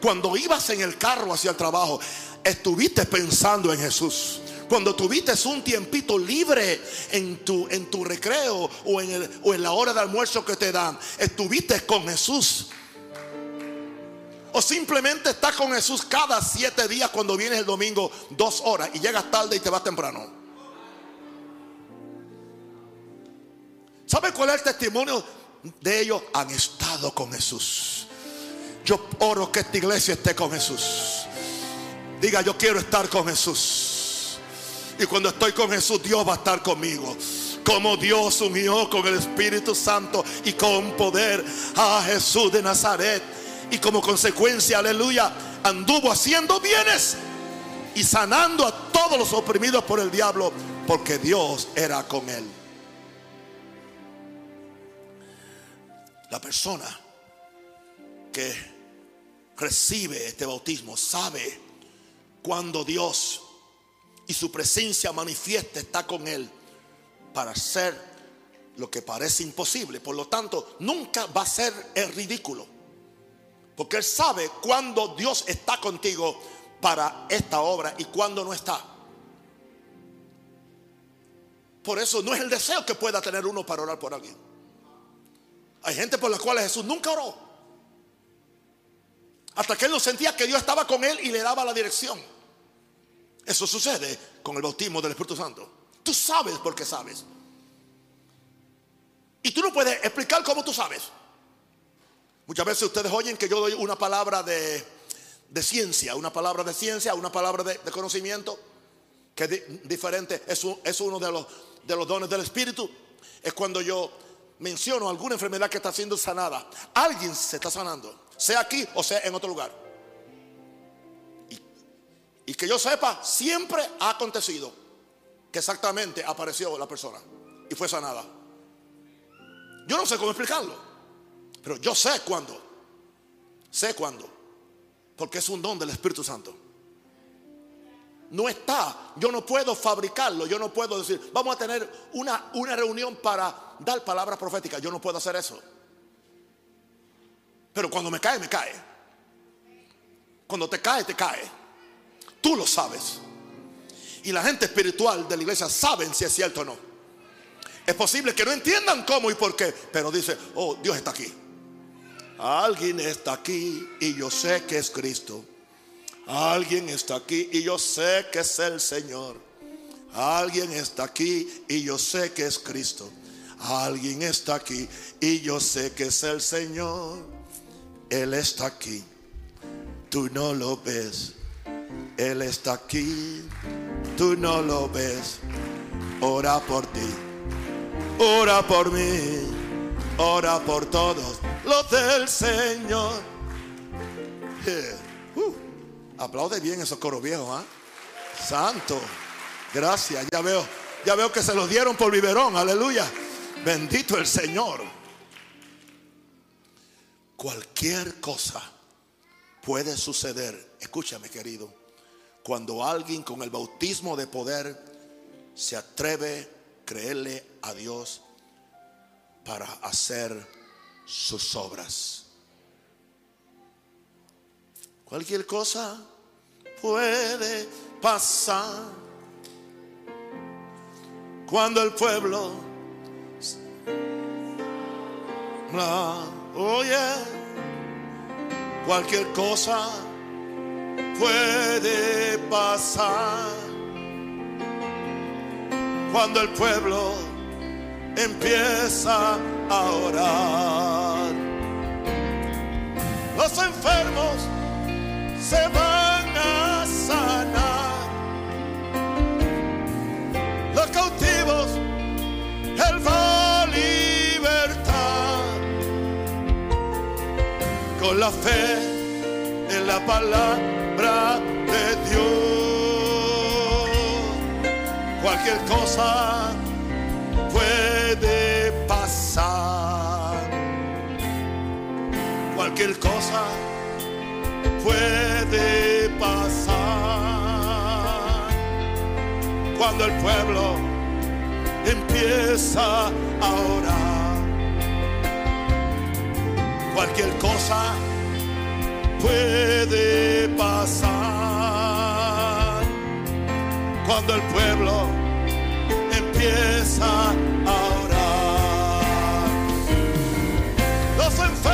Cuando ibas en el carro hacia el trabajo, ¿estuviste pensando en Jesús? Cuando tuviste un tiempito libre en tu, en tu recreo o en, o en la hora de almuerzo que te dan, estuviste con Jesús. O simplemente estás con Jesús cada siete días cuando vienes el domingo dos horas y llegas tarde y te vas temprano. ¿Sabe cuál es el testimonio de ellos? Han estado con Jesús. Yo oro que esta iglesia esté con Jesús. Diga, yo quiero estar con Jesús. Y cuando estoy con Jesús, Dios va a estar conmigo. Como Dios unió con el Espíritu Santo y con poder a Jesús de Nazaret. Y como consecuencia, aleluya, anduvo haciendo bienes y sanando a todos los oprimidos por el diablo, porque Dios era con él. La persona que recibe este bautismo sabe cuando Dios y su presencia manifiesta está con él para hacer lo que parece imposible. Por lo tanto, nunca va a ser el ridículo. Porque él sabe cuando Dios está contigo para esta obra y cuando no está. Por eso no es el deseo que pueda tener uno para orar por alguien. Hay gente por la cual Jesús nunca oró. Hasta que él no sentía que Dios estaba con él y le daba la dirección. Eso sucede con el bautismo del Espíritu Santo. Tú sabes porque sabes. Y tú no puedes explicar cómo tú sabes. Muchas veces ustedes oyen que yo doy una palabra de, ciencia, una palabra de ciencia, una palabra de, conocimiento, que es diferente, es, es uno de los, de los dones del Espíritu. Es cuando yo menciono alguna enfermedad que está siendo sanada. Alguien se está sanando, sea aquí o sea en otro lugar. Y que yo sepa, siempre ha acontecido que exactamente apareció la persona y fue sanada. Yo no sé cómo explicarlo, pero yo sé cuándo. Sé cuándo. Porque es un don del Espíritu Santo. No está. Yo no puedo fabricarlo. Yo no puedo decir, vamos a tener una, una reunión para dar palabras proféticas. Yo no puedo hacer eso. Pero cuando me cae, me cae. Cuando te cae, te cae. Tú lo sabes. Y la gente espiritual de la iglesia saben si es cierto o no. Es posible que no entiendan cómo y por qué, pero dice, oh, Dios está aquí. Alguien está aquí y yo sé que es Cristo. Alguien está aquí y yo sé que es el Señor. Alguien está aquí y yo sé que es Cristo. Alguien está aquí y yo sé que es el Señor. Él está aquí. Tú no lo ves él está aquí, tú no lo ves. Ora por ti, ora por mí, ora por todos los del Señor. Uh, aplaude bien esos coros viejos, ¿ah? Santo, gracias. Ya veo, ya veo que se los dieron por biberón, aleluya. Bendito el Señor. Cualquier cosa puede suceder escúchame querido, cuando alguien con el bautismo de poder se atreve a creerle a Dios para hacer sus obras. Cualquier cosa puede pasar cuando el pueblo oye cualquier cosa puede pasar cuando el pueblo empieza a orar. Los enfermos se van a sanar. Los cautivos Él va a libertar. Con la fe en la palabra de Dios cualquier cosa puede pasar. Cualquier cosa puede pasar. Cuando el pueblo empieza a orar. Cualquier cosa puede pasar cuando el pueblo empieza a orar. Los enfermos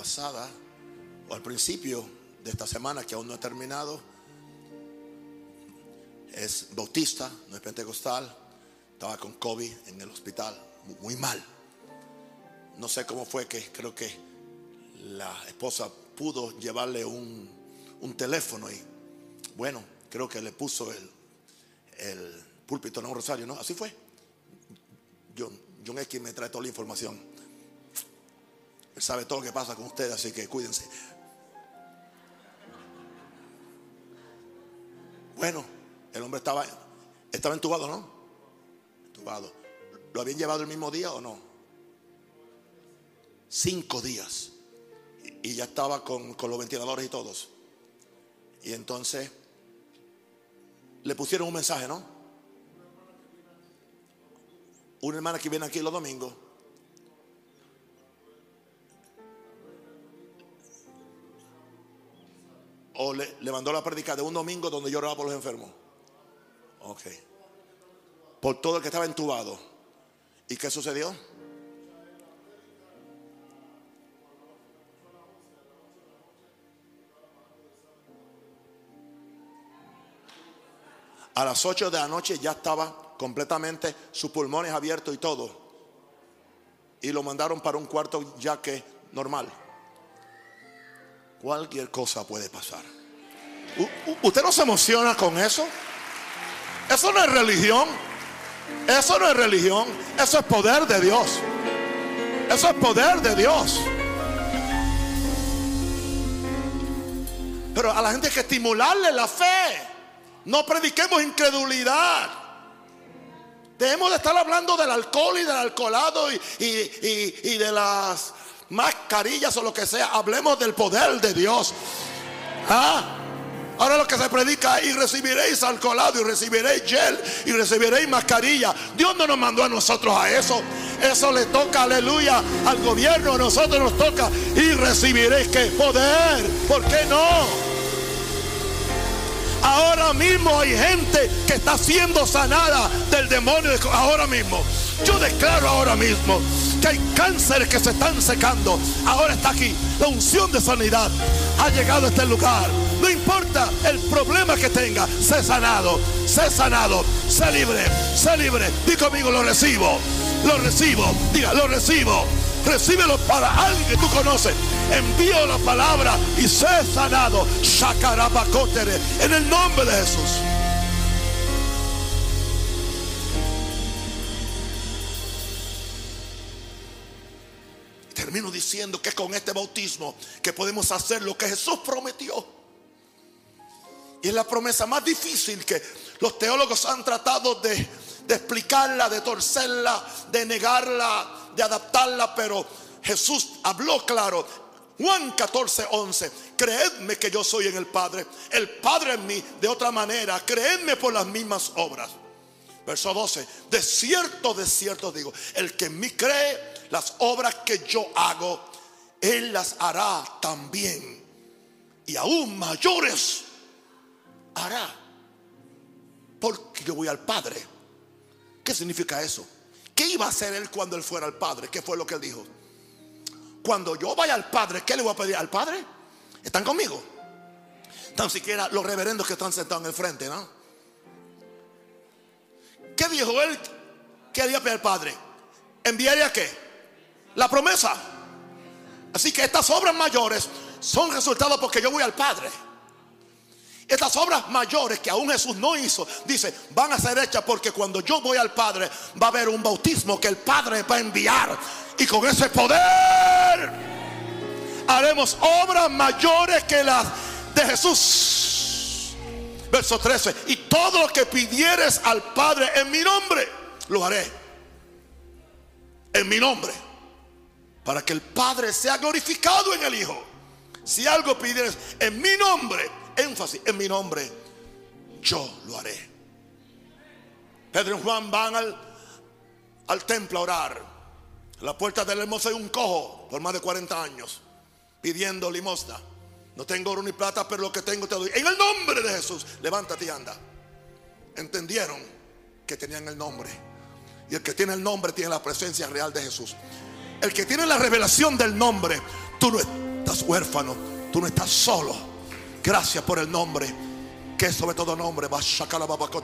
pasada, o al principio de esta semana que aún no he terminado, es bautista, no es pentecostal, estaba con COVID en el hospital, mu- muy mal. No sé cómo fue que creo que la esposa pudo llevarle un, un teléfono y bueno, creo que le puso el, el púlpito en un rosario, ¿no? Así fue. John, John X me trae toda la información. Él sabe todo lo que pasa con ustedes, así que cuídense. Bueno, el hombre estaba, estaba entubado, ¿no? Entubado. ¿Lo habían llevado el mismo día o no? Cinco días. Y y ya estaba con, con los ventiladores y todos. Y entonces le pusieron un mensaje, ¿no? Una hermana que viene aquí los domingos. O le, mandó la prédica de un domingo donde yo oraba por los enfermos. Ok. Por todo el que estaba entubado. ¿Y qué sucedió? A las 8 de la noche ya estaba completamente sus pulmones abiertos y todo. Y lo mandaron para un cuarto ya que normal. Cualquier cosa puede pasar. ¿Usted no se emociona con eso? Eso no es religión. Eso no es religión. Eso es poder de Dios. Eso es poder de Dios. Pero a la gente hay que estimularle la fe. No prediquemos incredulidad. Debemos de estar hablando del alcohol y del alcoholado y- y- y de las mascarillas o lo que sea. Hablemos del poder de Dios. Ah, Ahora lo que se predica y recibiréis alcoholado y recibiréis gel y recibiréis mascarilla. Dios no nos mandó a nosotros a eso. Eso le toca, aleluya, al gobierno. A nosotros nos toca y recibiréis que poder. ¿Por qué no? Ahora mismo hay gente que está siendo sanada del demonio. Ahora mismo. Yo declaro ahora mismo que hay cánceres que se están secando. Ahora está aquí. La unción de sanidad ha llegado a este lugar. No importa el problema que tenga. Sé sanado. Sé sanado. Sé libre. Sé libre. Di conmigo, lo recibo. Lo recibo. Diga, lo recibo. Recíbelo para alguien que tú conoces. Envío la palabra y sé sanado. En el nombre de Jesús. Termino diciendo que con este bautismo que podemos hacer lo que Jesús prometió. Y es la promesa más difícil que los teólogos han tratado de, de explicarla, de torcerla, de negarla, de adaptarla, pero Jesús habló claro. Juan 14, 11. Creedme que yo soy en el Padre, el Padre en mí. De otra manera, creedme por las mismas obras. Verso 12. De cierto, de cierto digo, el que en mí cree, las obras que yo hago, él las hará también. Y aún mayores hará. Porque yo voy al Padre. ¿Qué significa eso? ¿Qué iba a hacer él cuando él fuera al Padre? ¿Qué fue lo que él dijo? Cuando yo vaya al Padre, ¿qué le voy a pedir al Padre? ¿Están conmigo? Tan siquiera los reverendos que están sentados en el frente, ¿no? ¿Qué dijo él que haría pedir al Padre? ¿Enviaría qué? La promesa. Así que estas obras mayores son resultados porque yo voy al Padre. Estas obras mayores que aún Jesús no hizo, dice, van a ser hechas porque cuando yo voy al Padre va a haber un bautismo que el Padre va a enviar. Y con ese poder haremos obras mayores que las de Jesús. Verso 13. Y todo lo que pidieres al Padre en mi nombre, lo haré. En mi nombre. Para que el Padre sea glorificado en el Hijo. Si algo pidieres en mi nombre, énfasis en mi nombre, yo lo haré. Pedro y Juan van al, al templo a orar. la puerta del hermoso hay un cojo por más de 40 años pidiendo limosna. No tengo oro ni plata, pero lo que tengo te doy. En el nombre de Jesús, levántate y anda. Entendieron que tenían el nombre. Y el que tiene el nombre tiene la presencia real de Jesús. El que tiene la revelación del nombre, tú no estás huérfano, tú no estás solo. Gracias por el nombre, que sobre todo nombre.